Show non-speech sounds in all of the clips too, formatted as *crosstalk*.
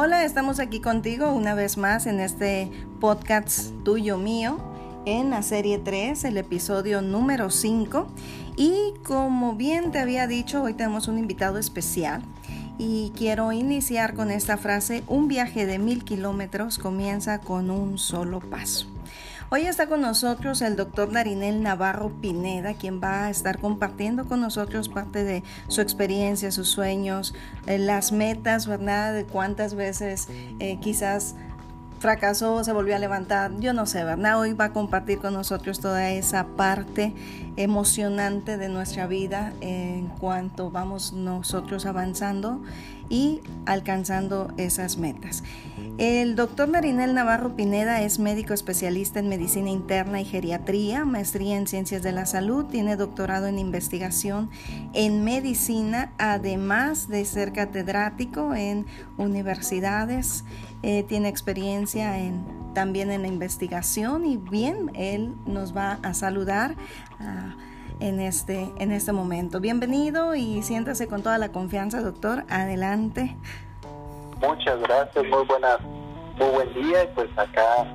Hola, estamos aquí contigo una vez más en este podcast tuyo mío en la serie 3, el episodio número 5. Y como bien te había dicho, hoy tenemos un invitado especial y quiero iniciar con esta frase, un viaje de mil kilómetros comienza con un solo paso. Hoy está con nosotros el doctor Darinel Navarro Pineda, quien va a estar compartiendo con nosotros parte de su experiencia, sus sueños, eh, las metas, ¿verdad? De cuántas veces eh, quizás fracasó, se volvió a levantar, yo no sé, ¿verdad? Hoy va a compartir con nosotros toda esa parte emocionante de nuestra vida en cuanto vamos nosotros avanzando y alcanzando esas metas. El doctor Marinel Navarro Pineda es médico especialista en medicina interna y geriatría, maestría en ciencias de la salud, tiene doctorado en investigación en medicina, además de ser catedrático en universidades, eh, tiene experiencia en, también en la investigación y bien, él nos va a saludar. En este, en este momento. Bienvenido y siéntase con toda la confianza, doctor. Adelante. Muchas gracias, muy buenas, muy buen día y pues acá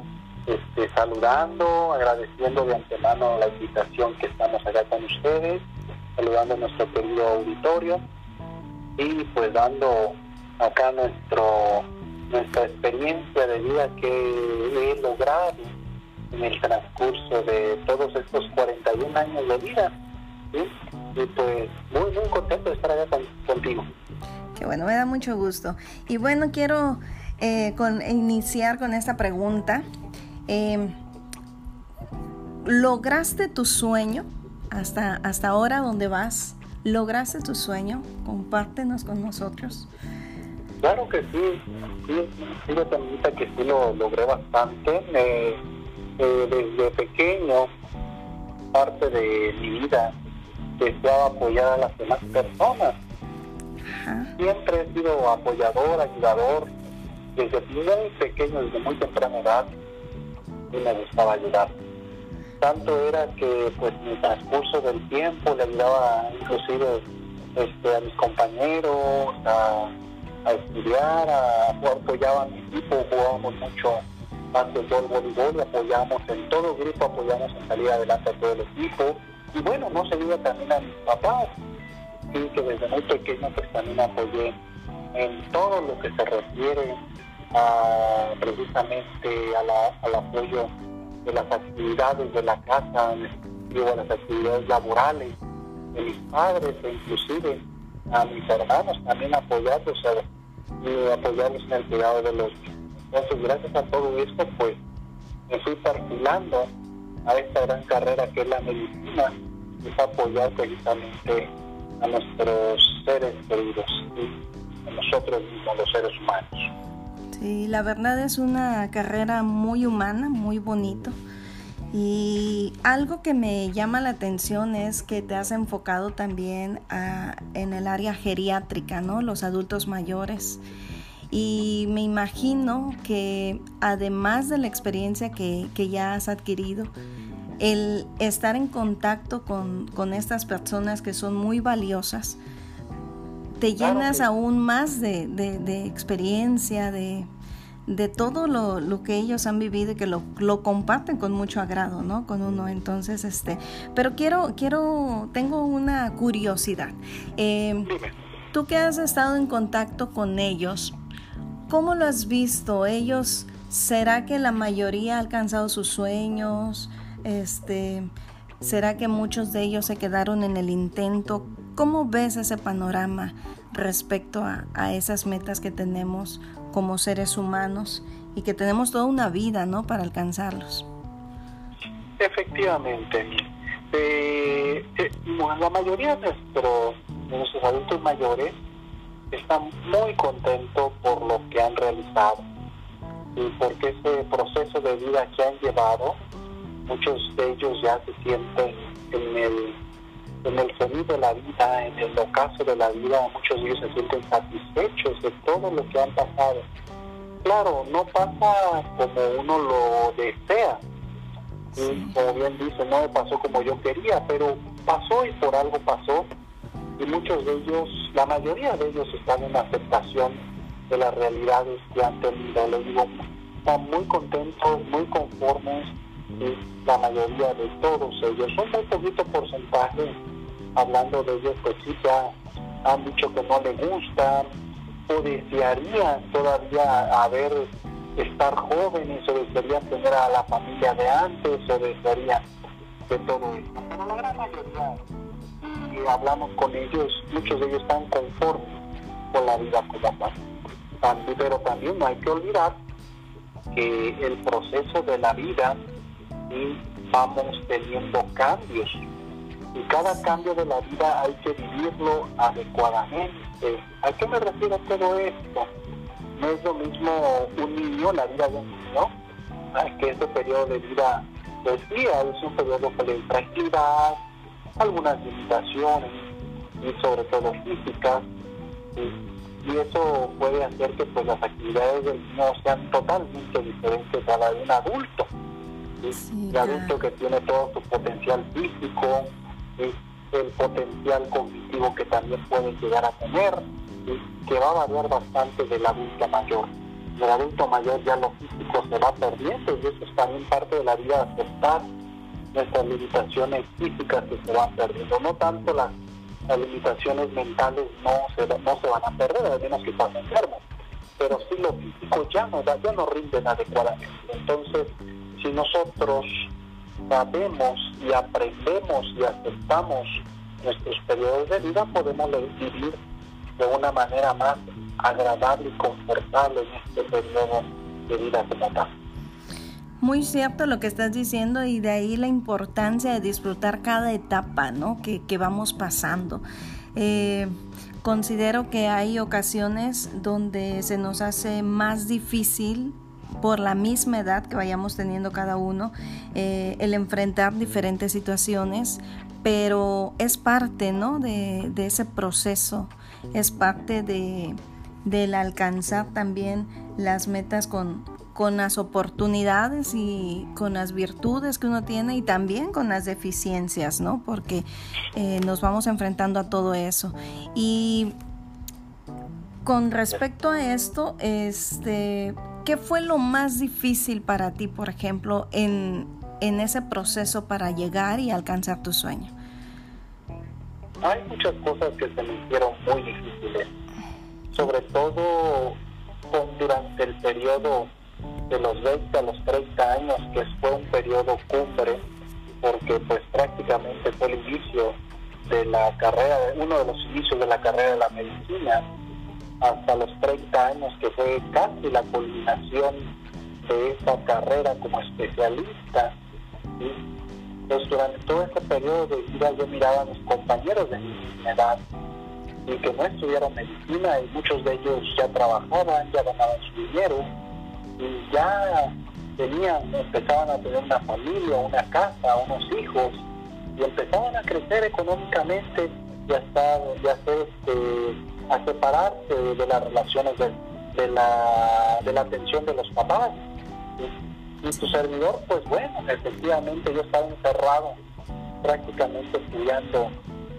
este, saludando, agradeciendo de antemano la invitación que estamos acá con ustedes, saludando a nuestro querido auditorio y pues dando acá nuestro nuestra experiencia de vida que he logrado en el transcurso de todos estos 41 años de vida. Y pues muy, muy contento de estar acá contigo. Qué bueno, me da mucho gusto. Y bueno, quiero eh, con, iniciar con esta pregunta. Em, ¿Lograste tu sueño hasta, hasta ahora donde vas? ¿Lograste tu sueño? Compártenos con nosotros. Claro que sí, sí, sí, que sí lo logré bastante. Eh, desde pequeño, parte de mi vida, deseaba apoyar a las demás personas Siempre he sido apoyador, ayudador, desde muy pequeño, desde muy temprana edad, y me gustaba ayudar. Tanto era que pues en el transcurso del tiempo le ayudaba inclusive este, a mis compañeros a, estudiar, a, apoyaba a mi equipo, jugábamos mucho básquetbol, voleibol, y apoyamos en todo grupo, apoyamos en salir adelante a todo el equipo. Y bueno, no se diga también a mis papás, que desde muy pequeño pues también apoyé en todo lo que se refiere a, precisamente al apoyo de las actividades de la casa, digo, a las actividades laborales de mis padres e inclusive a mis hermanos también apoyarlos y apoyarlos en el cuidado de los. Entonces, gracias a todo esto, pues me fui perfilando a esta gran carrera que es la medicina, es apoyar precisamente a nuestros seres queridos, a nosotros mismos, los seres humanos. Sí, la verdad es una carrera muy humana, muy bonito. Y algo que me llama la atención es que te has enfocado también en el área geriátrica, ¿no? Los adultos mayores. Y me imagino que además de la experiencia que, que ya has adquirido, el estar en contacto con, estas personas que son muy valiosas, te llenas aún más de, experiencia, de, todo lo, que ellos han vivido y que lo, comparten con mucho agrado, ¿no? Con uno. Entonces, este, pero quiero, quiero, tengo una curiosidad. Em, tú que has estado en contacto con ellos, ¿cómo lo has visto? Ellos, ¿será que la mayoría ha alcanzado sus sueños? Este, ¿Será que muchos de ellos se quedaron en el intento? ¿Cómo ves ese panorama respecto a, esas metas que tenemos como seres humanos y que tenemos toda una vida ¿no? para alcanzarlos? Efectivamente. Eh, eh, la mayoría de nuestros adultos mayores están muy contentos por lo que han realizado y porque ese proceso de vida que han llevado muchos de ellos ya se sienten en el en el feliz de la vida, en el ocaso de la vida, muchos de ellos se sienten satisfechos de todo lo que han pasado. Claro, no pasa como uno lo desea, y como bien dice, no me pasó como yo quería, pero pasó y por algo pasó, y muchos de ellos, la mayoría de ellos están en aceptación de las realidades que han tenido. Les digo, están muy contentos, muy conformes, y la mayoría de todos ellos. Un muy poquito porcentaje, hablando de ellos, pues sí ya han dicho que no les gustan o desearían todavía haber estar jóvenes o desearían tener a la familia de antes o desearían de todo esto. Pero la gran mayoría, y hablamos con ellos, muchos de ellos están conformes con la vida como tal. Pero también no hay que olvidar que el proceso de la vida y vamos teniendo cambios. Y cada cambio de la vida hay que vivirlo adecuadamente. ¿A qué me refiero todo esto? No es lo mismo un niño, la vida de un niño, que ese periodo de vida, pues sí, es un periodo de tranquilidad, algunas limitaciones, y sobre todo físicas, y, eso puede hacer que pues, las actividades del niño sean totalmente diferentes a la de un adulto el adulto que tiene todo su potencial físico, el potencial cognitivo que también puede llegar a tener, que va a variar bastante del adulto mayor. El adulto mayor ya lo físico se va perdiendo y eso es también parte de la vida, aceptar nuestras limitaciones físicas que se van perdiendo. No tanto las, limitaciones mentales no se, no se van a perder, al menos que están enfermos, pero sí lo físico ya no, ya no rinden adecuadamente. Entonces, si nosotros sabemos y aprendemos y aceptamos nuestros periodos de vida, podemos vivir de una manera más agradable y confortable en este periodo de vida como tal. Muy cierto lo que estás diciendo y de ahí la importancia de disfrutar cada etapa ¿no? que, vamos pasando. Eh, considero que hay ocasiones donde se nos hace más difícil por la misma edad que vayamos teniendo cada uno, eh, el enfrentar diferentes situaciones, pero es parte ¿no? de, ese proceso, es parte de, del alcanzar también las metas con, con las oportunidades y con las virtudes que uno tiene y también con las deficiencias, ¿no? Porque eh, nos vamos enfrentando a todo eso. Y con respecto a esto, este, ¿Qué fue lo más difícil para ti, por ejemplo, en, en ese proceso para llegar y alcanzar tu sueño? Hay muchas cosas que se me hicieron muy difíciles, sobre todo durante el periodo de los 20 a los 30 años, que fue un periodo cumbre, porque pues prácticamente fue el inicio de la carrera, uno de los inicios de la carrera de la medicina, hasta los 30 años, que fue casi la culminación de esa carrera como especialista. Pues durante todo ese periodo de vida yo miraba a mis compañeros de mi edad y que no estudiaron medicina y muchos de ellos ya trabajaban, ya ganaban su dinero y ya tenían, empezaban a tener una familia, una casa, unos hijos y empezaban a crecer económicamente y hasta ya este, a separarse de las relaciones de, la, de la atención de los papás. Y, su servidor, pues bueno, efectivamente yo estaba encerrado prácticamente estudiando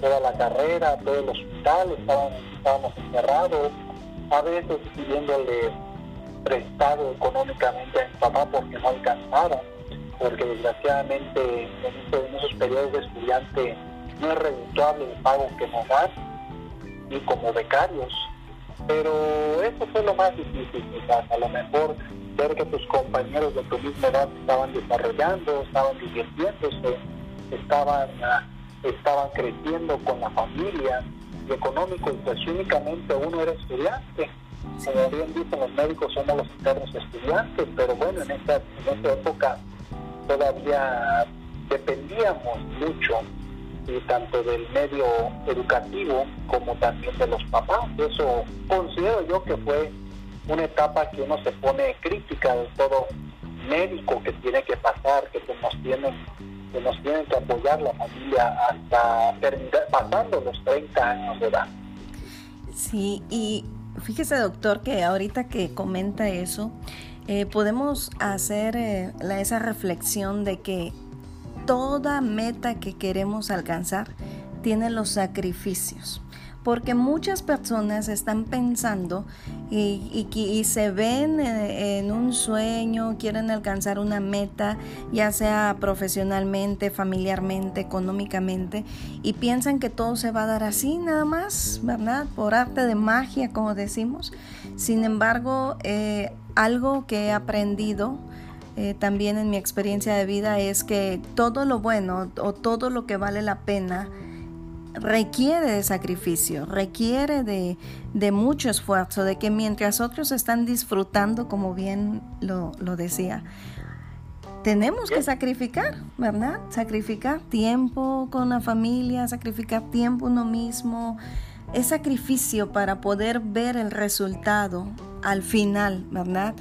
toda la carrera, todo el hospital, estábamos encerrados, a veces pidiéndole prestado económicamente a mi papá porque no alcanzaba, porque desgraciadamente en, esos periodos de estudiante no es redituable el pago que nos dan y como becarios. Pero eso fue lo más difícil, quizás. A lo mejor ver que tus compañeros de tu misma edad estaban desarrollando, estaban divirtiéndose, estaban, estaban creciendo con la familia y económico, y pues únicamente uno era estudiante. Como bien dicen los médicos, somos los eternos estudiantes, pero bueno, en esta, en esta época todavía dependíamos mucho y tanto del medio educativo como también de los papás. Eso considero yo que fue una etapa que uno se pone crítica de todo médico que tiene que pasar, que nos tienen que nos tienen que apoyar la familia hasta pasando los 30 años de edad. Sí, y fíjese doctor que ahorita que comenta eso, eh, podemos hacer eh, esa reflexión de que toda meta que queremos alcanzar tiene los sacrificios porque muchas personas están pensando y, se ven en, un sueño, quieren alcanzar una meta, ya sea profesionalmente, familiarmente, económicamente, y piensan que todo se va a dar así nada más, ¿verdad? Por arte de magia, como decimos. Sin embargo, eh, algo que he aprendido, eh, también en mi experiencia de vida es que todo lo bueno o todo lo que vale la pena requiere de sacrificio, requiere de, mucho esfuerzo, de que mientras otros están disfrutando, como bien lo, decía, tenemos que sacrificar, ¿verdad? Sacrificar tiempo con la familia, sacrificar tiempo uno mismo. Es sacrificio para poder ver el resultado al final, ¿verdad?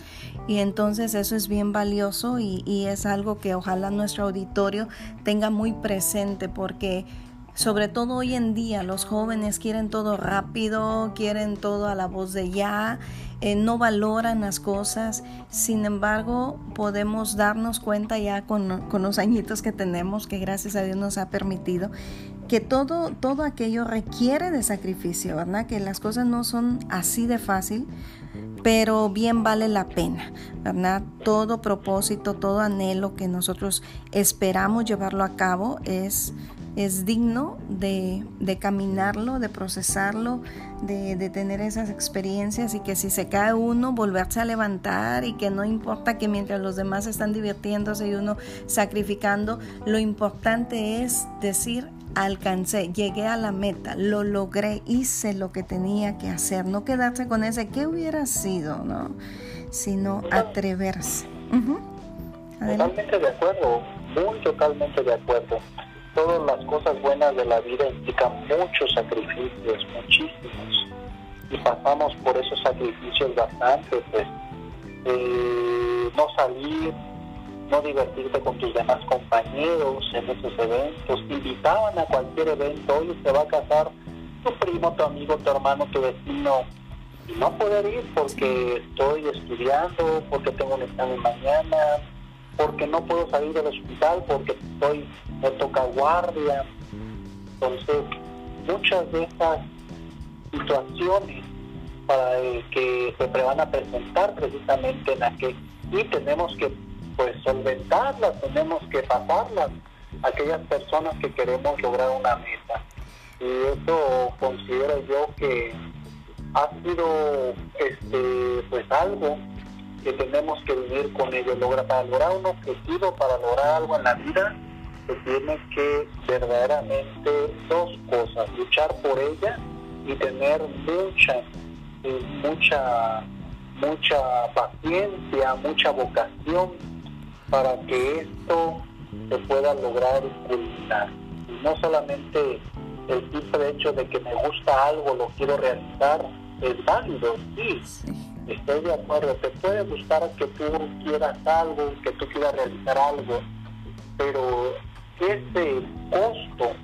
Y entonces eso es bien valioso y, y es algo que ojalá nuestro auditorio tenga muy presente porque sobre todo hoy en día los jóvenes quieren todo rápido, quieren todo a la voz de ya, eh, no valoran las cosas. Sin embargo, podemos darnos cuenta ya con, con, los añitos que tenemos, que gracias a Dios nos ha permitido, que todo, todo aquello requiere de sacrificio, ¿verdad? Que las cosas no son así de fácil, pero bien vale la pena, ¿verdad? Todo propósito, todo anhelo que nosotros esperamos llevarlo a cabo es es digno de, caminarlo, de procesarlo, de, tener esas experiencias y que si se cae uno, volverse a levantar y que no importa que mientras los demás están divirtiéndose y uno sacrificando, lo importante es decir, alcancé, llegué a la meta, lo logré, hice lo que tenía que hacer, no quedarse con ese qué hubiera sido, ¿no? Sino atreverse. Totalmente de acuerdo, muy totalmente de acuerdo todas las cosas buenas de la vida implican muchos sacrificios, muchísimos. Y pasamos por esos sacrificios bastante, pues eh, no salir, no divertirte con tus demás compañeros en esos eventos. invitaban a cualquier evento, hoy se va a casar tu primo, tu amigo, tu hermano, tu vecino. Y no poder ir porque estoy estudiando, porque tengo un examen mañana, porque no puedo salir del hospital, porque estoy, me toca guardia. Entonces, muchas de esas situaciones para que se van a presentar precisamente en la que y tenemos que pues solventarlas, tenemos que pasarlas aquellas personas que queremos lograr una meta. Y eso considero yo que ha sido este pues algo que tenemos que vivir con ello. Logra, para lograr un objetivo, para lograr algo en la vida, se tiene que verdaderamente dos cosas, luchar por ella y tener mucha, mucha, mucha paciencia, mucha vocación para que esto se pueda lograr y culminar. Y no solamente el simple hecho de que me gusta algo, lo quiero realizar, es válido, sí estoy de acuerdo, te puede gustar que tú quieras algo, que tú quieras realizar algo, pero ese costo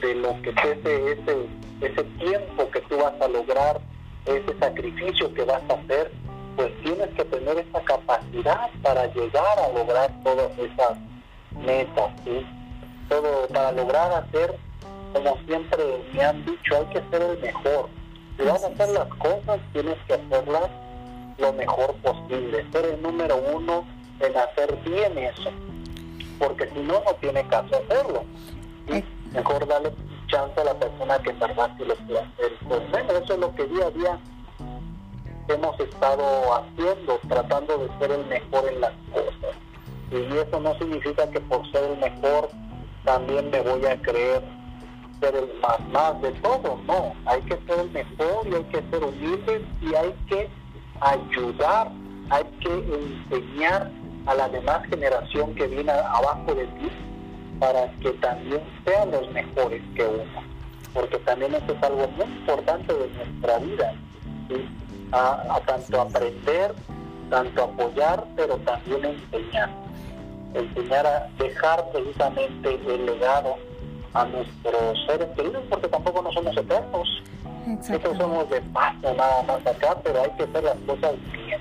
de lo que ese, ese, ese tiempo que tú vas a lograr, ese sacrificio que vas a hacer, pues tienes que tener esa capacidad para llegar a lograr todas esas metas, ¿sí? Todo para lograr hacer, como siempre me han dicho, hay que ser el mejor si vas a hacer las cosas, tienes que hacerlas lo mejor posible. Ser el número uno en hacer bien eso. Porque si no, no tiene caso hacerlo. Mejor darle chance a la persona que sí lo quiere hacer. Pues bueno, eso es lo que día a día hemos estado haciendo, tratando de ser el mejor en las cosas. Y eso no significa que por ser el mejor también me voy a creer ser el más, más de todo, no, hay que ser el mejor y hay que ser humilde y hay que ayudar, hay que enseñar a la demás generación que viene abajo de ti para que también sean los mejores que uno, porque también eso es algo muy importante de nuestra vida, a tanto aprender, tanto apoyar, pero también enseñar, enseñar a dejar precisamente el legado a nuestros seres queridos, porque tampoco no somos eternos. Nosotros somos de paso nada más acá, pero hay que hacer las cosas bien.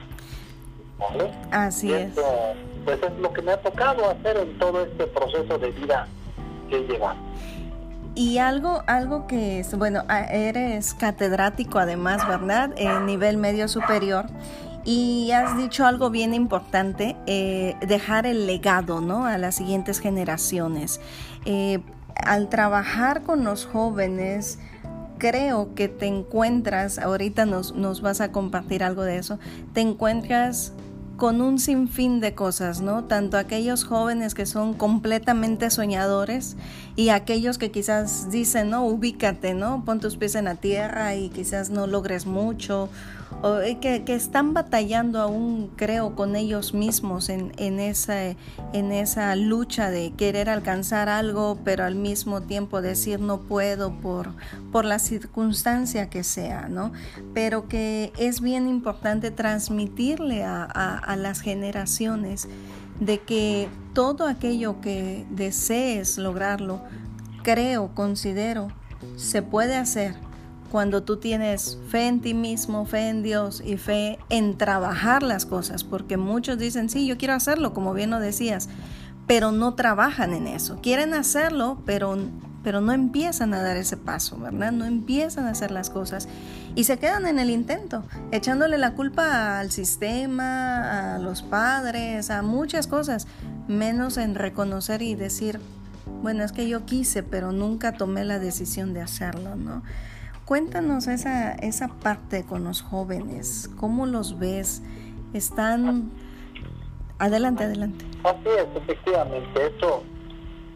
¿vale? Así es. pues es lo que me ha tocado hacer en todo este proceso de vida que lleva y algo, algo que es, bueno, eres catedrático además, ¿verdad? En nivel medio superior. Y has dicho algo bien importante, eh, dejar el legado, ¿no? A las siguientes generaciones. Eh, al trabajar con los jóvenes, creo que te encuentras, ahorita nos, nos vas a compartir algo de eso, te encuentras con un sinfín de cosas, ¿no? Tanto aquellos jóvenes que son completamente soñadores y aquellos que quizás dicen, no, ubícate, ¿no? Pon tus pies en la tierra y quizás no logres mucho o eh, que, están batallando aún, creo, con ellos mismos en, esa, lucha de querer alcanzar algo, pero al mismo tiempo decir no puedo por, la circunstancia que sea, ¿no? Pero que es bien importante transmitirle a, a las generaciones de que todo aquello que desees lograrlo, creo, considero, se puede hacer cuando tú tienes fe en ti mismo, fe en Dios y fe en trabajar las cosas, porque muchos dicen, sí, yo quiero hacerlo, como bien lo decías, pero no trabajan en eso. Quieren hacerlo, pero, pero no empiezan a dar ese paso, ¿verdad? No empiezan a hacer las cosas y se quedan en el intento, echándole la culpa al sistema, a los padres, a muchas cosas, menos en reconocer y decir, bueno, es que yo quise, pero nunca tomé la decisión de hacerlo, ¿no? Cuéntanos esa, esa parte con los jóvenes, ¿cómo los ves? Están... Adelante, adelante. Así es, efectivamente, eso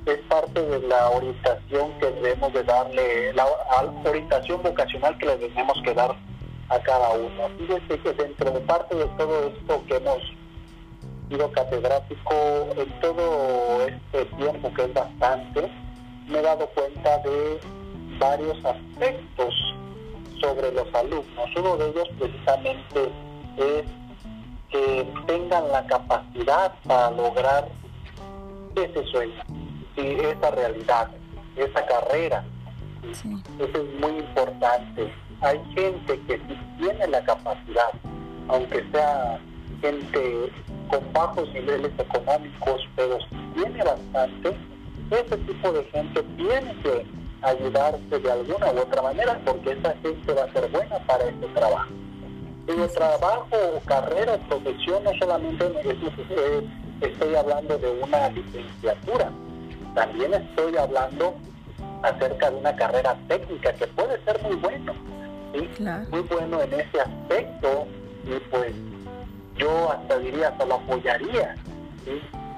es parte de la orientación que debemos de darle, la orientación vocacional que le debemos que dar a cada uno. Fíjense que dentro de parte de todo esto que hemos sido catedrático en todo este tiempo, que es bastante, me he dado cuenta de varios aspectos sobre los alumnos. Uno de ellos precisamente es que tengan la capacidad para lograr ese sueño, esa realidad, esa carrera. Eso es muy importante. Hay gente que sí tiene la capacidad, aunque sea gente con bajos niveles económicos, pero si tiene bastante, ese tipo de gente tiene que ayudarse de alguna u otra manera, porque esa gente va a ser buena para ese trabajo. En el trabajo, carrera, profesión, no solamente estoy hablando de una licenciatura, también estoy hablando acerca de una carrera técnica que puede ser muy bueno, muy bueno en ese aspecto y pues yo hasta diría, hasta lo apoyaría,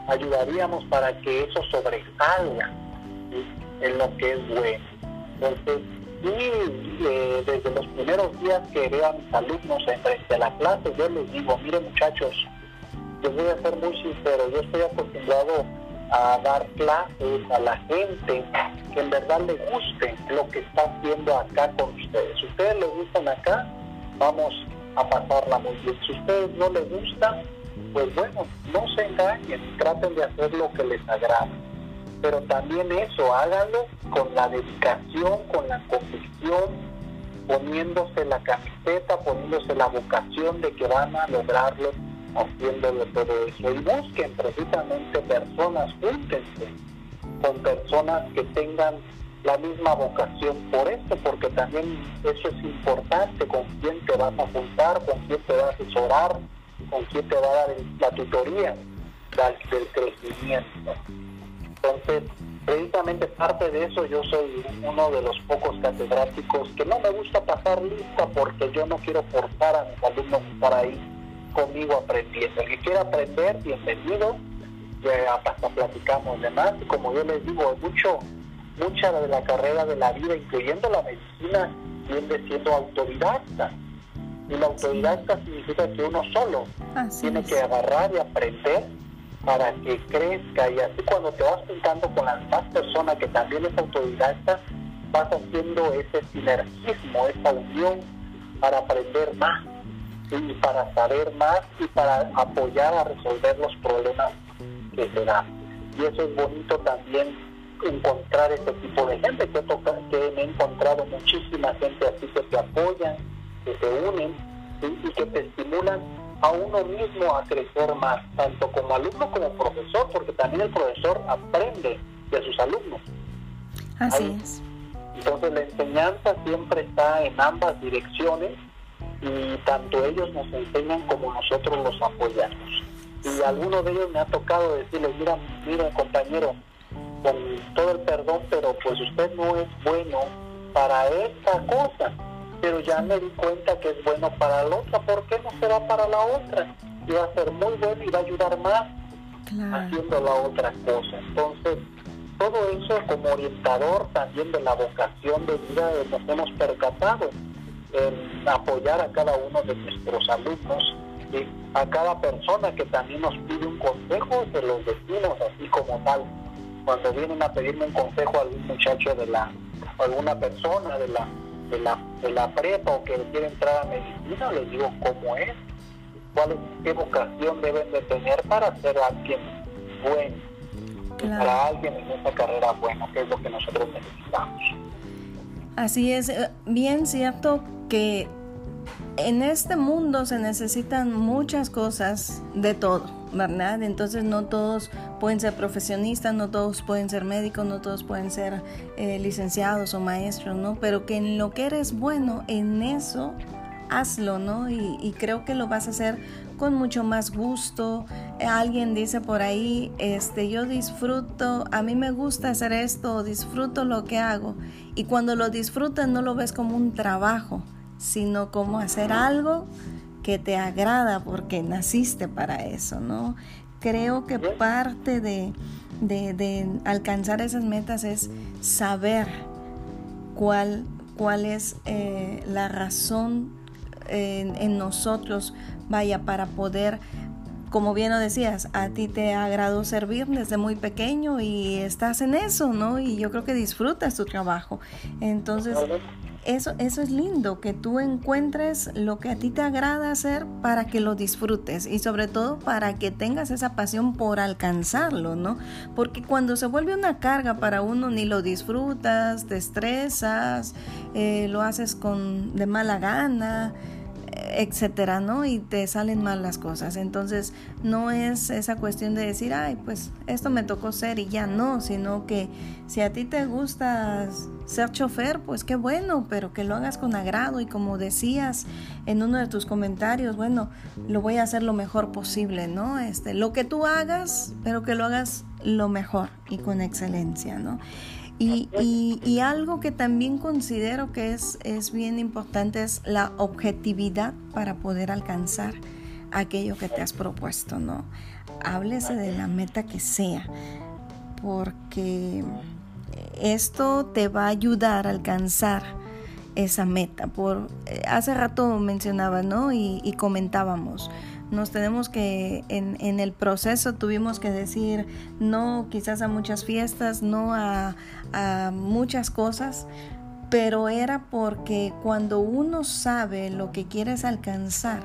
ayudaríamos para que eso sobresalga en lo que es bueno. Entonces, y eh, desde los primeros días que veo a mis alumnos en frente a la clase, yo les digo, miren muchachos, yo voy a ser muy sincero, yo estoy acostumbrado a dar clases a la gente que en verdad le guste lo que está haciendo acá con ustedes. Si ustedes les gustan acá, vamos a pasarla muy bien. Si ustedes no les gustan, pues bueno, no se engañen, traten de hacer lo que les agrada pero también eso, háganlo con la dedicación, con la convicción, poniéndose la camiseta, poniéndose la vocación de que van a lograrlo haciéndolo todo eso. Y busquen precisamente personas, júntense con personas que tengan la misma vocación por esto, porque también eso es importante, con quién te vas a juntar, con quién te vas a asesorar, con quién te va a dar la tutoría del crecimiento. Entonces, precisamente parte de eso yo soy uno de los pocos catedráticos que no me gusta pasar lista porque yo no quiero forzar a mis alumnos a estar ahí conmigo aprendiendo. El que quiera aprender, bienvenido, ya hasta platicamos de más. Y como yo les digo, mucho, mucha de la carrera de la vida, incluyendo la medicina, viene siendo autodidacta. Y la autodidacta significa que uno solo tiene que agarrar y aprender para que crezca y así cuando te vas juntando con las más personas que también es autodidacta, vas haciendo ese sinergismo, esa unión para aprender más y para saber más y para apoyar a resolver los problemas que se dan. Y eso es bonito también encontrar ese tipo de gente, que, que he encontrado muchísima gente así que te apoyan, que se unen y que te estimulan a uno mismo a crecer más, tanto como alumno como profesor, porque también el profesor aprende de sus alumnos. Así es. Entonces la enseñanza siempre está en ambas direcciones y tanto ellos nos enseñan como nosotros los apoyamos. Y a alguno de ellos me ha tocado decirle, mira, mira compañero, con todo el perdón, pero pues usted no es bueno para esta cosa, pero ya me di cuenta que es bueno para la otra, ¿por qué no será para la otra? Y va a ser muy bueno y va a ayudar más haciendo la otra cosa. Entonces, todo eso como orientador también de la vocación de vida nos hemos percatado en apoyar a cada uno de nuestros alumnos y a cada persona que también nos pide un consejo, se los decimos así como tal. Cuando vienen a pedirme un consejo a algún muchacho de la, alguna persona de la, de la, de la prepa o que quiere entrar a medicina, les digo cómo es, cuál es, qué vocación deben de tener para ser alguien bueno, para alguien en esa carrera buena, que es lo que nosotros necesitamos. Así es, eh, bien cierto que en este mundo se necesitan muchas cosas de todo, ¿verdad? Entonces no todos pueden ser profesionistas, no todos pueden ser médicos, no todos pueden ser eh, licenciados o maestros, ¿no? Pero que en lo que eres bueno, en eso hazlo, ¿no? Y, y, creo que lo vas a hacer con mucho más gusto. Alguien dice por ahí, este, yo disfruto, a mí me gusta hacer esto, disfruto lo que hago. Y cuando lo disfrutas no lo ves como un trabajo, sino como hacer algo que te agrada porque naciste para eso, ¿no? Creo que parte de, de, alcanzar esas metas es saber cuál, cuál es eh, la razón en, en, nosotros, vaya, para poder, como bien lo decías, a ti te agradó servir desde muy pequeño y estás en eso, ¿no? Y yo creo que disfrutas tu trabajo. Entonces, eso, eso es lindo, que tú encuentres lo que a ti te agrada hacer para que lo disfrutes y sobre todo para que tengas esa pasión por alcanzarlo, ¿no? Porque cuando se vuelve una carga para uno ni lo disfrutas, te estresas, eh, lo haces con de mala gana, etcétera, ¿no? Y te salen mal las cosas. Entonces, no es esa cuestión de decir, ay, pues esto me tocó ser y ya no, sino que si a ti te gusta ser chofer, pues qué bueno, pero que lo hagas con agrado y como decías en uno de tus comentarios, bueno, lo voy a hacer lo mejor posible, ¿no? Este, lo que tú hagas, pero que lo hagas lo mejor y con excelencia, ¿no? Y, algo que también considero que es, es bien importante es la objetividad para poder alcanzar aquello que te has propuesto, ¿no? Háblese de la meta que sea, porque esto te va a ayudar a alcanzar esa meta. Por, eh, hace rato mencionaba, ¿no? Y comentábamos nos tenemos que, en, en, el proceso tuvimos que decir no quizás a muchas fiestas, no a, a muchas cosas, pero era porque cuando uno sabe lo que quieres alcanzar,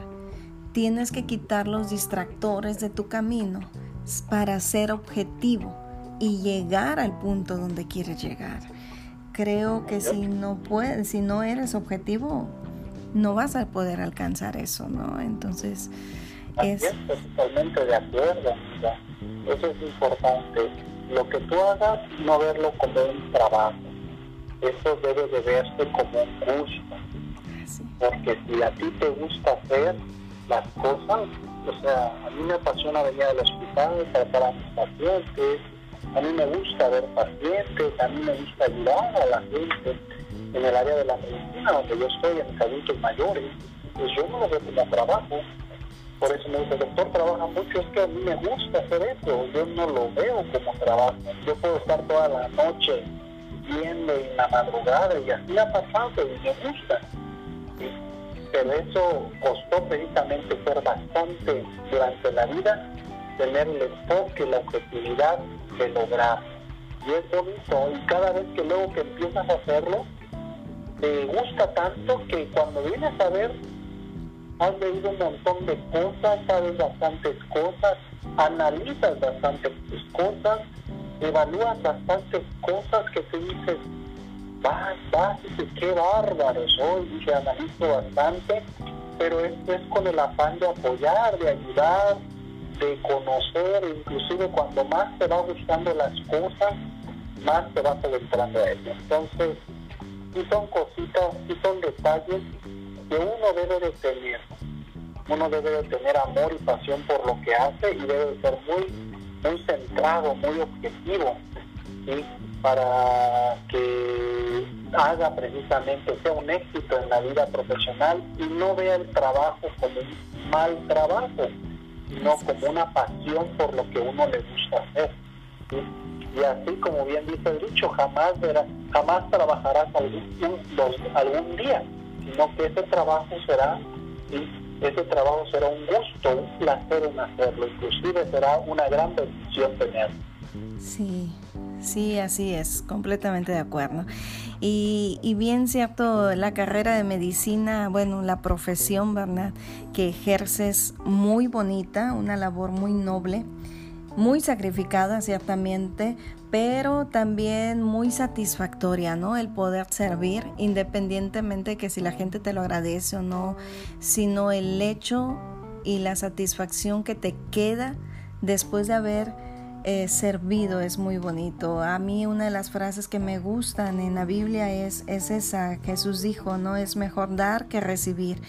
tienes que quitar los distractores de tu camino para ser objetivo y llegar al punto donde quieres llegar. Creo que si no puedes, si no eres objetivo, no vas a poder alcanzar eso, ¿no? Entonces, es... Estoy totalmente de acuerdo, Eso es importante. Lo que tú hagas, no verlo como un trabajo. Eso debe de verse como un gusto. Porque si a ti te gusta hacer las cosas, o sea, a mí me apasiona venir al hospital, tratar a mis pacientes, a mí me gusta ver pacientes, a mí me gusta ayudar a la gente en el área de la medicina, donde yo estoy, en los adultos mayores, pues yo no lo veo como trabajo, por eso me dice, doctor trabaja mucho, es que a mí me gusta hacer eso, yo no lo veo como trabajo. Yo puedo estar toda la noche viendo en la madrugada y así ha pasado y me gusta. Pero eso costó precisamente ser bastante durante la vida, tener el enfoque, la objetividad de lograr. Y es bonito, y cada vez que luego que empiezas a hacerlo, te gusta tanto que cuando vienes a ver has leído un montón de cosas, sabes bastantes cosas, analizas bastantes cosas, evalúas bastantes cosas que te dices, vas, vas, y qué bárbaro soy, te analizo bastante, pero es con el afán de apoyar, de ayudar, de conocer, inclusive cuando más te va gustando las cosas, más te vas adentrando a ello. Entonces, y son cositas, y son detalles que uno debe de tener. Uno debe de tener amor y pasión por lo que hace y debe de ser muy, muy centrado, muy objetivo, para que haga precisamente, sea un éxito en la vida profesional y no vea el trabajo como un mal trabajo, sino como una pasión por lo que uno le gusta hacer. Y así como bien dice el dicho, jamás verás, jamás trabajarás algún, algún día, sino que ese trabajo será, ese trabajo será un gusto, un placer en hacerlo, inclusive será una gran bendición tenerlo. Sí, sí, así es, completamente de acuerdo. Y, y, bien cierto, la carrera de medicina, bueno, la profesión, ¿verdad? Que ejerces muy bonita, una labor muy noble muy sacrificada ciertamente, pero también muy satisfactoria, ¿no? El poder servir, independientemente que si la gente te lo agradece o no, sino el hecho y la satisfacción que te queda después de haber servido es muy bonito. A mí una de las frases que me gustan en la Biblia es, es esa. Jesús dijo, no es mejor dar que recibir.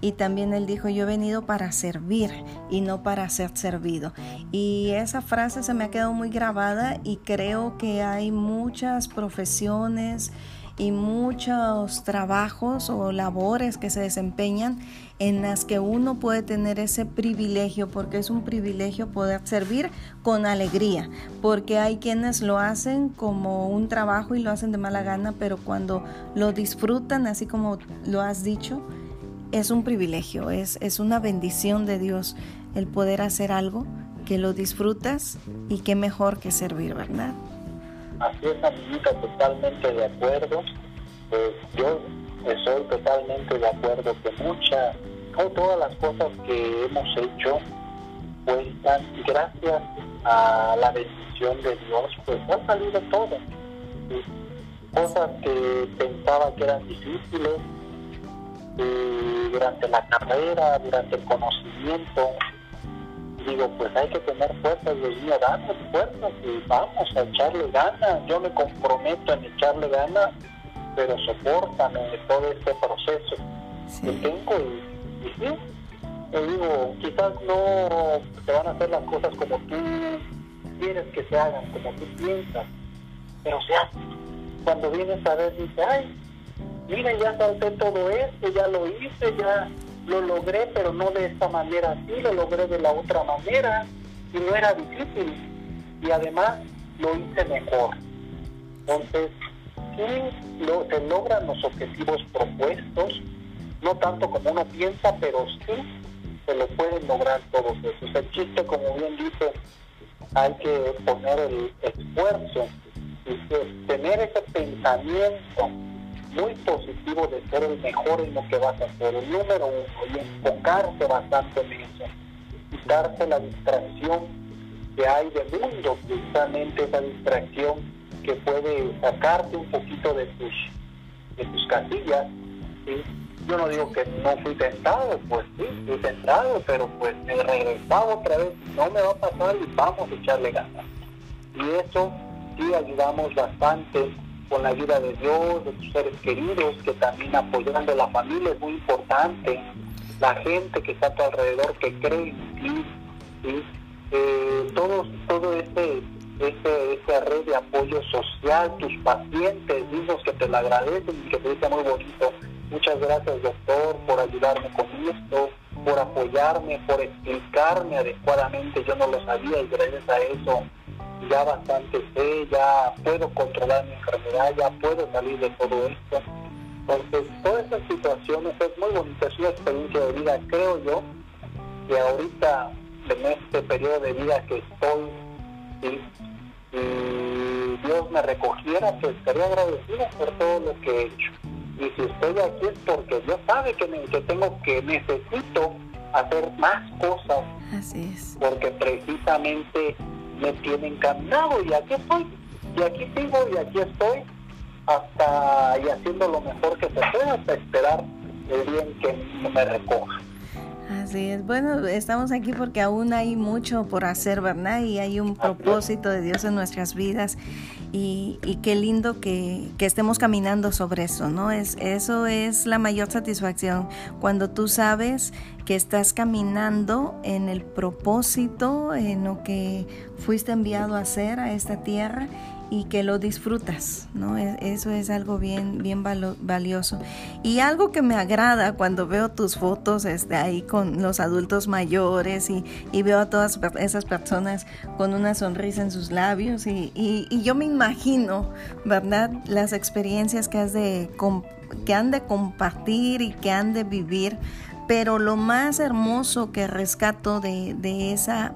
Y también él dijo, yo he venido para servir y no para ser servido. Y esa frase se me ha quedado muy grabada y creo que hay muchas profesiones y muchos trabajos o labores que se desempeñan en las que uno puede tener ese privilegio, porque es un privilegio poder servir con alegría, porque hay quienes lo hacen como un trabajo y lo hacen de mala gana, pero cuando lo disfrutan, así como lo has dicho, es un privilegio, es, es una bendición de Dios el poder hacer algo que lo disfrutas y qué mejor que servir, ¿verdad? Así es, amiguita, totalmente de acuerdo. Pues yo estoy totalmente de acuerdo que todas las cosas que hemos hecho, pues gracias a la bendición de Dios, pues ha salido todo. Cosas que pensaba que eran difíciles, durante la carrera, durante el conocimiento, digo, pues hay que tener fuerzas, Dios mío, danos fuerzas y vamos a echarle ganas. Yo me comprometo en echarle ganas, pero soportame todo este proceso que tengo y, y sí, digo, quizás no se van a hacer las cosas como tú quieres que se hagan, como tú piensas, pero sea, cuando vienes a ver, dice, ay, miren, ya salté todo esto, ya lo hice, ya lo logré, pero no de esta manera así, lo logré de la otra manera y no era difícil. Y además lo hice mejor. Entonces, sí lo, se logran los objetivos propuestos, no tanto como uno piensa, pero sí se lo pueden lograr todos esos. El chiste, como bien dice, hay que poner el esfuerzo y tener ese pensamiento muy positivo de ser el mejor en lo que vas a hacer, el número uno, y enfocarse bastante en eso, quitarse la distracción que hay del mundo, precisamente esa distracción que puede sacarte un poquito de tus, de tus casillas. Yo no digo que no fui tentado, pues sí, fui tentado, pero pues me regresaba otra vez, no me va a pasar y vamos a echarle ganas. Y eso sí ayudamos bastante con la ayuda de Dios, de tus seres queridos, que también apoyando a la familia es muy importante, la gente que está a tu alrededor que cree en ti, eh, todo, todo ese, ese, esa red de apoyo social, tus pacientes mismos que te lo agradecen y que te dicen muy bonito, muchas gracias doctor por ayudarme con esto, por apoyarme, por explicarme adecuadamente, yo no lo sabía y gracias a eso ya bastante sé, ya puedo controlar mi enfermedad, ya puedo salir de todo esto. Entonces, todas esas situaciones es muy bonita, es una experiencia de vida, creo yo, que ahorita, en este periodo de vida que estoy, y Dios me recogiera, pues estaría agradecido por todo lo que he hecho. Y si estoy aquí es porque Dios sabe que, que tengo que, necesito hacer más cosas. Así es. Porque precisamente me tienen encaminado y aquí estoy, y aquí sigo y aquí estoy hasta y haciendo lo mejor que se pueda hasta esperar el bien que me recoja. Así es, bueno, estamos aquí porque aún hay mucho por hacer, ¿verdad? Y hay un propósito de Dios en nuestras vidas. Y, qué lindo que, que, estemos caminando sobre eso, ¿no? Es, eso es la mayor satisfacción, cuando tú sabes que estás caminando en el propósito, en lo que fuiste enviado a hacer a esta tierra y que lo disfrutas, ¿no? E, eso es algo bien, bien valioso. Y algo que me agrada cuando veo tus fotos este, ahí con los adultos mayores y, veo a todas esas personas con una sonrisa en sus labios y, y, yo me imagino, ¿verdad? Las experiencias que, has de, que han de compartir y que han de vivir, pero lo más hermoso que rescato de, de esa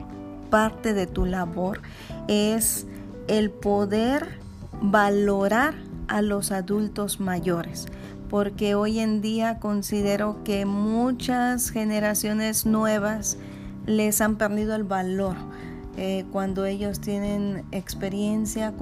parte de tu labor es el poder valorar a los adultos mayores, porque hoy en día considero que muchas generaciones nuevas les han perdido el valor. Eh, cuando ellos tienen experiencia,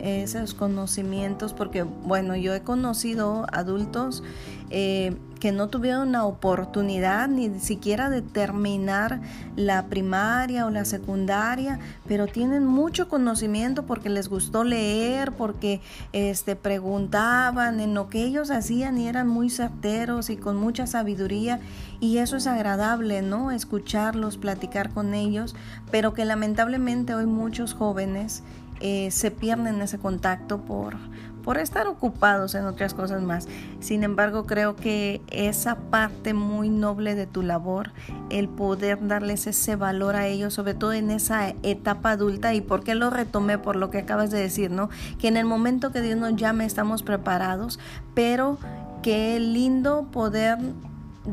esos conocimientos, porque bueno, yo he conocido adultos eh, que no tuvieron la oportunidad ni siquiera de terminar la primaria o la secundaria, pero tienen mucho conocimiento porque les gustó leer, porque este, preguntaban en lo que ellos hacían y eran muy certeros y con mucha sabiduría y eso es agradable, ¿no? Escucharlos, platicar con ellos, pero que lamentablemente hoy muchos jóvenes eh, se pierden ese contacto por, por estar ocupados en otras cosas más. Sin embargo, creo que esa parte muy noble de tu labor, el poder darles ese valor a ellos, sobre todo en esa etapa adulta, y por qué lo retomé por lo que acabas de decir, ¿no? Que en el momento que Dios nos llame estamos preparados, pero qué lindo poder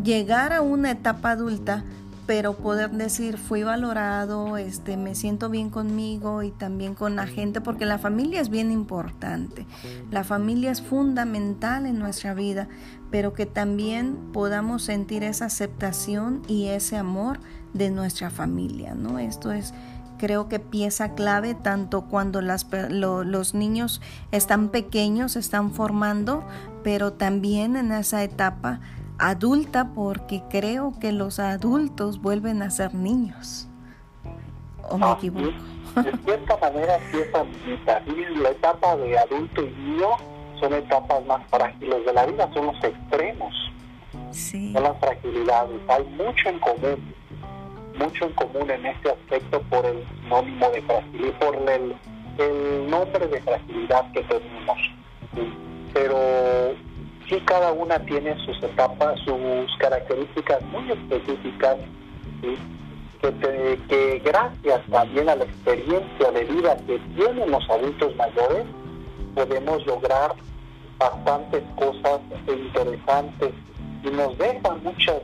llegar a una etapa adulta pero poder decir fui valorado, este, me siento bien conmigo y también con la gente, porque la familia es bien importante, la familia es fundamental en nuestra vida, pero que también podamos sentir esa aceptación y ese amor de nuestra familia, ¿no? Esto es creo que pieza clave tanto cuando las, los niños están pequeños, están formando, pero también en esa etapa adulta porque creo que los adultos vuelven a ser niños. ¿O me equivoco? De cierta manera sí es La etapa de adulto y niño son etapas más frágiles de la vida, son los extremos. Sí. Son las fragilidades. Hay mucho en común, mucho en común en este aspecto por el sinónimo de fragilidad, por el, el nombre de fragilidad que tenemos. Pero sí cada una tiene sus etapas, sus características muy específicas, que, que gracias también a la experiencia de vida que tienen los adultos mayores, podemos lograr bastantes cosas interesantes y nos deja mucha,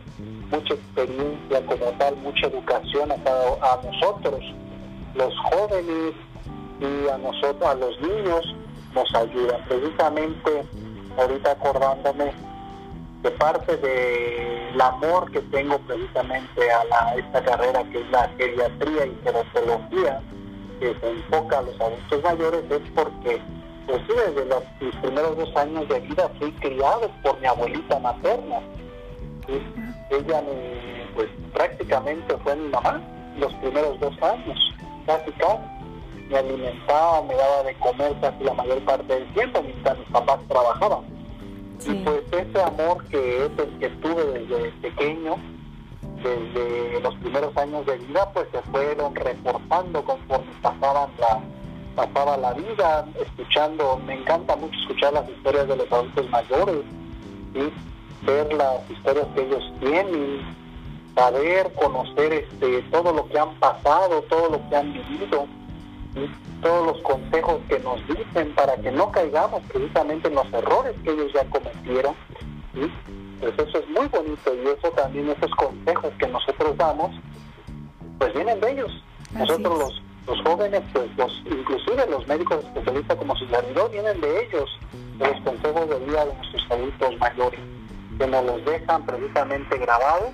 mucha experiencia como tal, mucha educación a, a nosotros, los jóvenes y a nosotros, a los niños, nos ayudan precisamente ahorita acordándome de parte del amor que tengo precisamente a la, esta carrera que es la geriatría y gerontología, que se enfoca a los adultos mayores, es porque pues desde los primeros dos años de vida fui criado por mi abuelita materna. Ella pues prácticamente fue mi mamá los primeros dos años, casi casi. Me alimentaba, me daba de comer casi la mayor parte del tiempo mientras mis papás trabajaban. Y pues ese amor que es el que tuve desde pequeño, desde los primeros años de vida, pues se fueron reforzando conforme pasaban la, pasaba la vida, escuchando, me encanta mucho escuchar las historias de los adultos mayores, y ver las historias que ellos tienen, saber, conocer este, todo lo que han pasado, todo lo que han vivido todos los consejos que nos dicen para que no caigamos precisamente en los errores que ellos ya cometieron. Pues eso es muy bonito y eso también, esos consejos que nosotros damos, pues vienen de ellos. nosotros los, los jóvenes, pues los, inclusive los médicos especialistas como su servidor, vienen de ellos, de los consejos de vida de nuestros adultos mayores, que nos los dejan precisamente grabados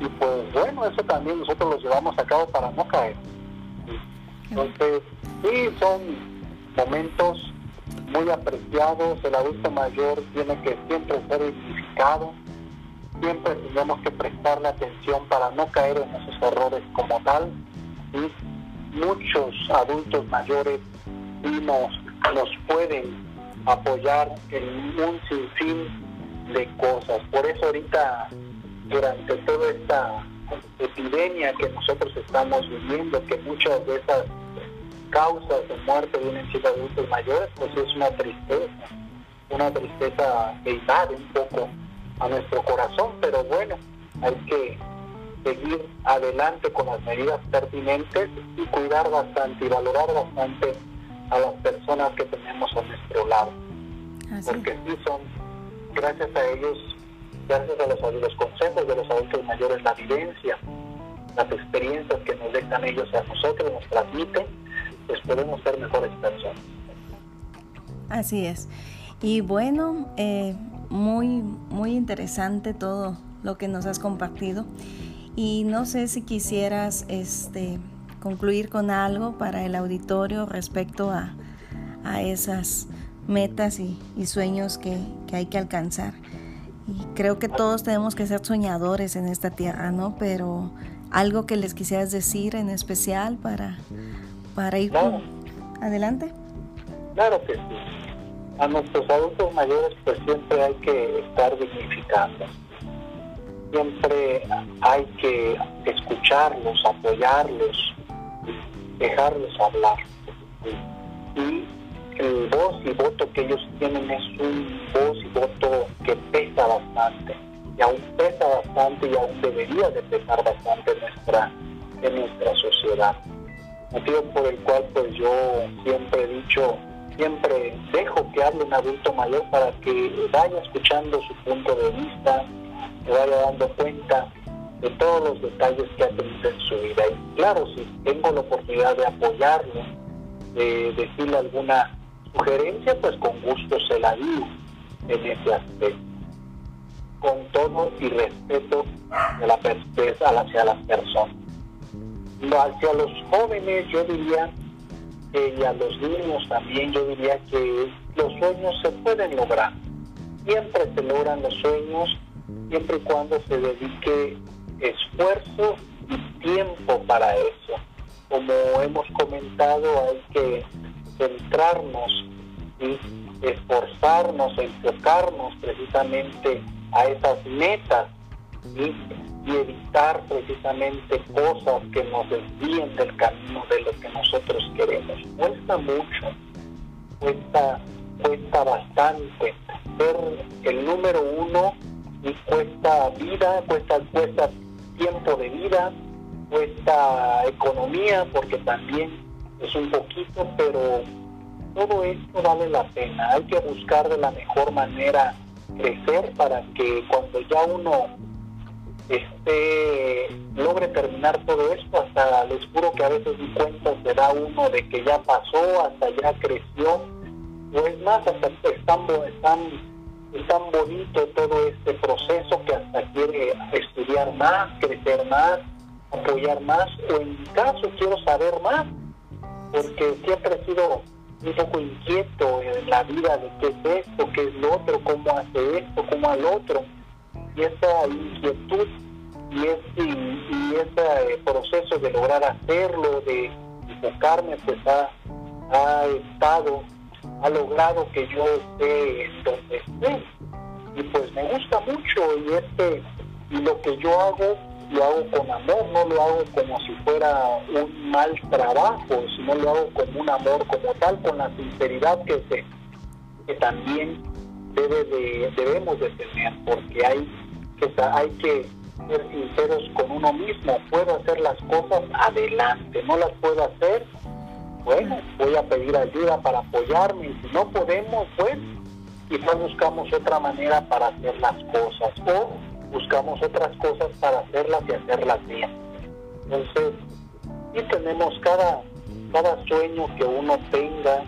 y pues bueno, eso también nosotros los llevamos a cabo para no caer. Entonces, sí, son momentos muy apreciados. El adulto mayor tiene que siempre ser identificado. Siempre tenemos que prestarle atención para no caer en esos errores como tal. Y muchos adultos mayores sí nos nos pueden apoyar en un sinfín de cosas. Por eso ahorita, durante toda esta epidemia que nosotros estamos viviendo, que muchas de esas causas de muerte vienen siendo adultos mayores, pues es una tristeza, una tristeza que invade un poco a nuestro corazón, pero bueno, hay que seguir adelante con las medidas pertinentes y cuidar bastante y valorar bastante a las personas que tenemos a nuestro lado. Porque sí son, gracias a ellos, gracias a los, los consejos de los adultos mayores, la vivencia, las experiencias que nos dejan ellos a nosotros, nos transmiten, pues podemos ser mejores personas. Así es. Y bueno, eh, muy, muy interesante todo lo que nos has compartido. Y no sé si quisieras este, concluir con algo para el auditorio respecto a, a esas metas y, sueños que, que, hay que alcanzar. Y creo que todos tenemos que ser soñadores en esta tierra, ¿no? Pero algo que les quisieras decir en especial para, para ir adelante. Claro que sí. A nuestros adultos mayores pues siempre hay que estar dignificando siempre hay que escucharlos, apoyarlos, dejarlos hablar. Y el voz y voto que ellos tienen es un voz y voto que pesa bastante, y aún pesa bastante y aún debería de pesar bastante en nuestra, en nuestra sociedad. Motivo por el cual pues yo siempre he dicho, siempre dejo que hable un adulto mayor para que vaya escuchando su punto de vista, se vaya dando cuenta de todos los detalles que ha tenido en su vida. Y claro, si tengo la oportunidad de apoyarlo, de decirle alguna sugerencia, pues con gusto se la digo en ese aspecto. Con todo y respeto de la hacia las personas. Hacia los jóvenes yo diría, y a los niños también yo diría que los sueños se pueden lograr. Siempre se logran los sueños siempre y cuando se dedique esfuerzo y tiempo para eso. Como hemos comentado, hay que centrarnos y esforzarnos, enfocarnos precisamente a esas metas y, evitar precisamente cosas que nos desvíen del camino de lo que nosotros queremos. Cuesta mucho, cuesta, cuesta bastante ser el número uno y cuesta vida, cuesta, cuesta tiempo de vida, cuesta economía, porque también es un poquito, pero todo esto vale la pena. Hay que buscar de la mejor manera crecer para que cuando ya uno este logre terminar todo esto, hasta les juro que a veces mi cuenta se da uno de que ya pasó, hasta ya creció, o es más, hasta están, están es tan bonito todo este proceso que hasta quiere estudiar más, crecer más, apoyar más, o en mi caso quiero saber más, porque siempre he sido un poco inquieto en la vida de qué es esto, qué es lo otro, cómo hace esto, cómo al otro. Y esa inquietud y ese, y ese proceso de lograr hacerlo, de enfocarme, pues ha, ha estado ha logrado que yo esté donde esté. Y pues me gusta mucho y este y lo que yo hago lo hago con amor, no lo hago como si fuera un mal trabajo, sino lo hago con un amor como tal, con la sinceridad que, se, que también debe de, debemos de tener, porque hay que, hay que ser sinceros con uno mismo. Puedo hacer las cosas adelante, no las puedo hacer, bueno, voy a pedir ayuda para apoyarme si no podemos, pues quizás buscamos otra manera para hacer las cosas o buscamos otras cosas para hacerlas y hacerlas bien. Entonces, y tenemos cada, cada sueño que uno tenga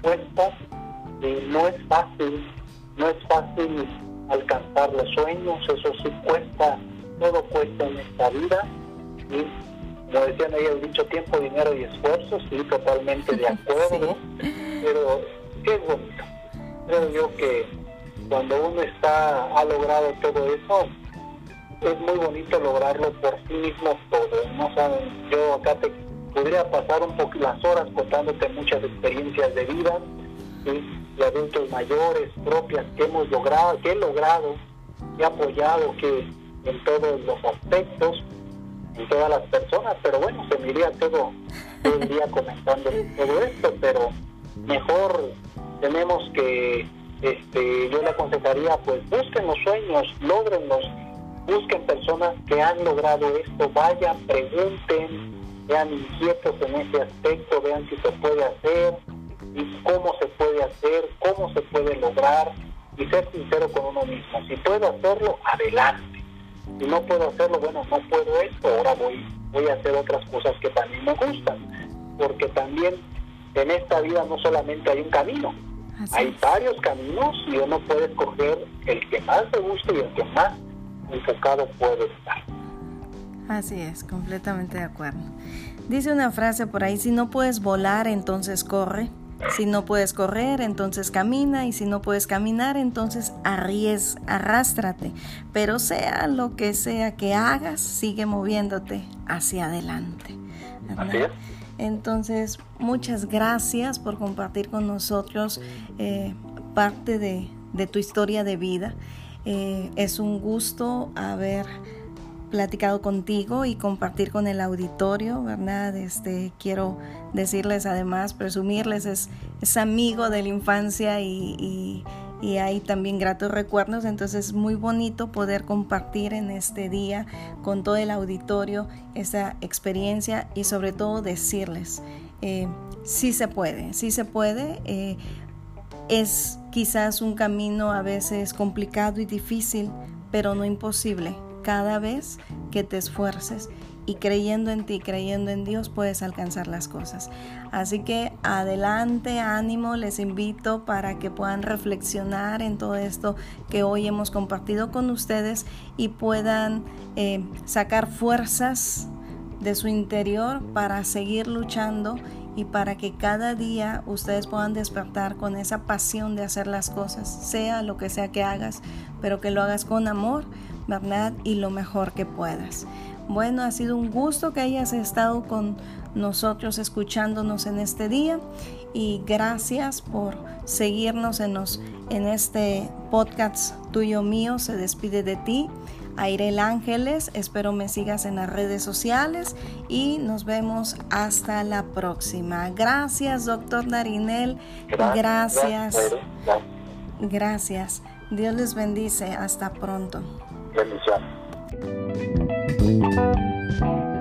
cuesta y no es fácil, no es fácil alcanzar los sueños, eso sí cuesta, todo cuesta en esta vida y como decían ahí, el dicho tiempo, dinero y esfuerzo, sí, totalmente de *laughs* acuerdo, pero qué bonito. Creo yo que cuando uno está ha logrado todo eso, es muy bonito lograrlo por sí mismo todo. No saben, yo acá te podría pasar un poco las horas contándote muchas experiencias de vida de adultos mayores propias que hemos logrado, que he logrado, que he apoyado, que en todos los aspectos, en todas las personas, pero bueno, se me iría todo, el día comentando todo esto, pero mejor tenemos que, este, yo le aconsejaría, pues busquen los sueños, logrenlos, busquen personas que han logrado esto, vayan, pregunten, sean inquietos en ese aspecto, vean si se puede hacer y cómo se puede hacer, cómo se puede lograr y ser sincero con uno mismo. Si puedo hacerlo, adelante. Si no puedo hacerlo, bueno, no puedo esto, ahora voy, voy a hacer otras cosas que también me gustan. Porque también en esta vida no solamente hay un camino, hay varios caminos y uno puede escoger el que más le guste y el que más enfocado puede estar. Así es, completamente de acuerdo. Dice una frase por ahí, si no puedes volar, entonces corre. Si no puedes correr, entonces camina. Y si no puedes caminar, entonces arries, arrástrate. Pero sea lo que sea que hagas, sigue moviéndote hacia adelante. Entonces, muchas gracias por compartir con nosotros eh, parte de, tu historia de vida. Eh, es un gusto haber platicado contigo y compartir con el auditorio, ¿verdad? Este, quiero decirles además, presumirles, es, amigo de la infancia y, hay también gratos recuerdos, entonces es muy bonito poder compartir en este día con todo el auditorio esa experiencia y sobre todo decirles, eh, sí se puede, sí se puede. Eh, es quizás un camino a veces complicado y difícil, pero no imposible cada vez que te esfuerces y creyendo en ti, creyendo en Dios, puedes alcanzar las cosas. Así que adelante, ánimo, les invito para que puedan reflexionar en todo esto que hoy hemos compartido con ustedes y puedan eh, sacar fuerzas de su interior para seguir luchando y para que cada día ustedes puedan despertar con esa pasión de hacer las cosas, sea lo que sea que hagas, pero que lo hagas con amor, ¿verdad? Y lo mejor que puedas. Bueno, ha sido un gusto que hayas estado con nosotros escuchándonos en este día y gracias por seguirnos en, este podcast tuyo mío. Se despide de ti. Airel Ángeles, espero me sigas en las redes sociales y nos vemos hasta la próxima. Gracias, doctor Narinel. Gracias. Gracias. Dios les bendice. Hasta pronto. Bendiciones. Thank you.